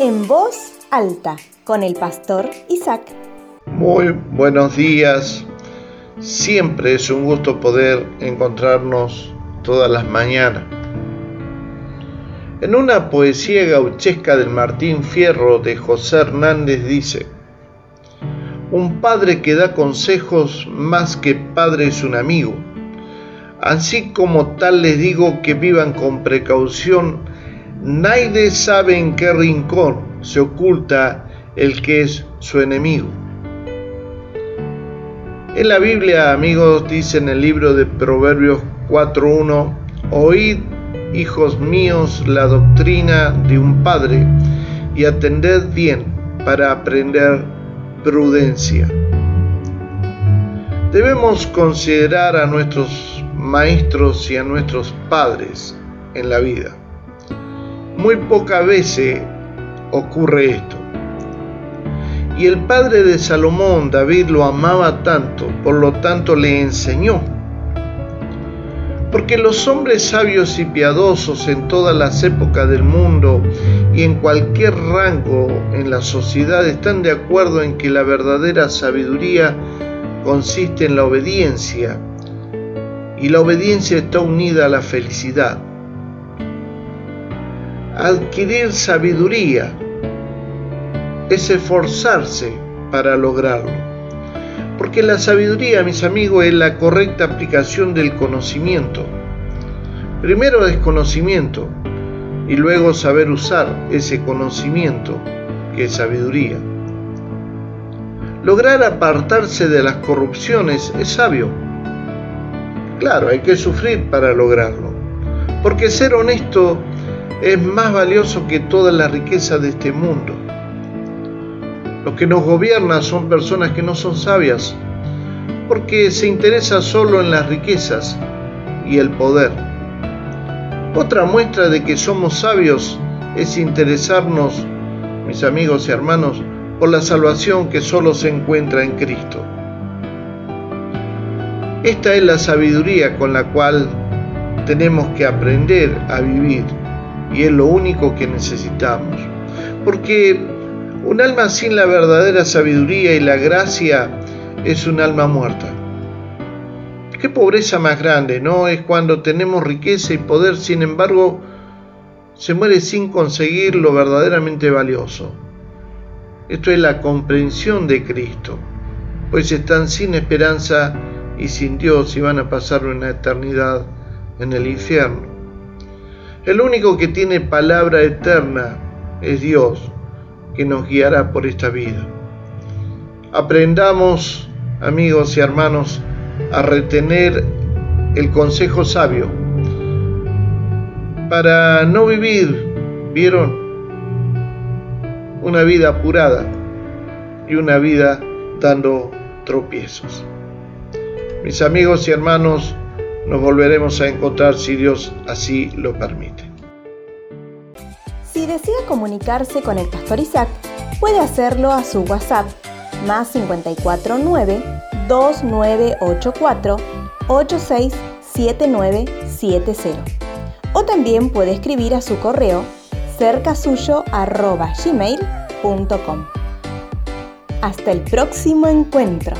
en voz alta con el pastor Isaac. Muy buenos días. Siempre es un gusto poder encontrarnos todas las mañanas. En una poesía gauchesca del Martín Fierro de José Hernández dice, un padre que da consejos más que padre es un amigo. Así como tal les digo que vivan con precaución, nadie sabe en qué rincón se oculta el que es su enemigo. En la Biblia, amigos, dice en el libro de Proverbios 4.1, oíd, hijos míos, la doctrina de un padre y atended bien para aprender prudencia. Debemos considerar a nuestros maestros y a nuestros padres en la vida. Muy pocas veces ocurre esto. Y el padre de Salomón, David, lo amaba tanto, por lo tanto le enseñó. Porque los hombres sabios y piadosos en todas las épocas del mundo y en cualquier rango en la sociedad están de acuerdo en que la verdadera sabiduría consiste en la obediencia y la obediencia está unida a la felicidad. Adquirir sabiduría es esforzarse para lograrlo. Porque la sabiduría, mis amigos, es la correcta aplicación del conocimiento. Primero desconocimiento y luego saber usar ese conocimiento que es sabiduría. Lograr apartarse de las corrupciones es sabio. Claro, hay que sufrir para lograrlo. Porque ser honesto es más valioso que toda la riqueza de este mundo. Los que nos gobiernan son personas que no son sabias, porque se interesa solo en las riquezas y el poder. Otra muestra de que somos sabios es interesarnos, mis amigos y hermanos, por la salvación que solo se encuentra en Cristo. Esta es la sabiduría con la cual tenemos que aprender a vivir y es lo único que necesitamos. Porque un alma sin la verdadera sabiduría y la gracia es un alma muerta. Qué pobreza más grande, ¿no? Es cuando tenemos riqueza y poder, sin embargo, se muere sin conseguir lo verdaderamente valioso. Esto es la comprensión de Cristo, pues están sin esperanza y sin Dios y van a pasar una eternidad en el infierno. El único que tiene palabra eterna es Dios que nos guiará por esta vida. Aprendamos, amigos y hermanos, a retener el consejo sabio para no vivir, vieron, una vida apurada y una vida dando tropiezos. Mis amigos y hermanos, nos volveremos a encontrar si Dios así lo permite. Si desea comunicarse con el pastor Isaac, puede hacerlo a su WhatsApp más 549 2984 867970 o también puede escribir a su correo cercasuyo@gmail.com. Hasta el próximo encuentro.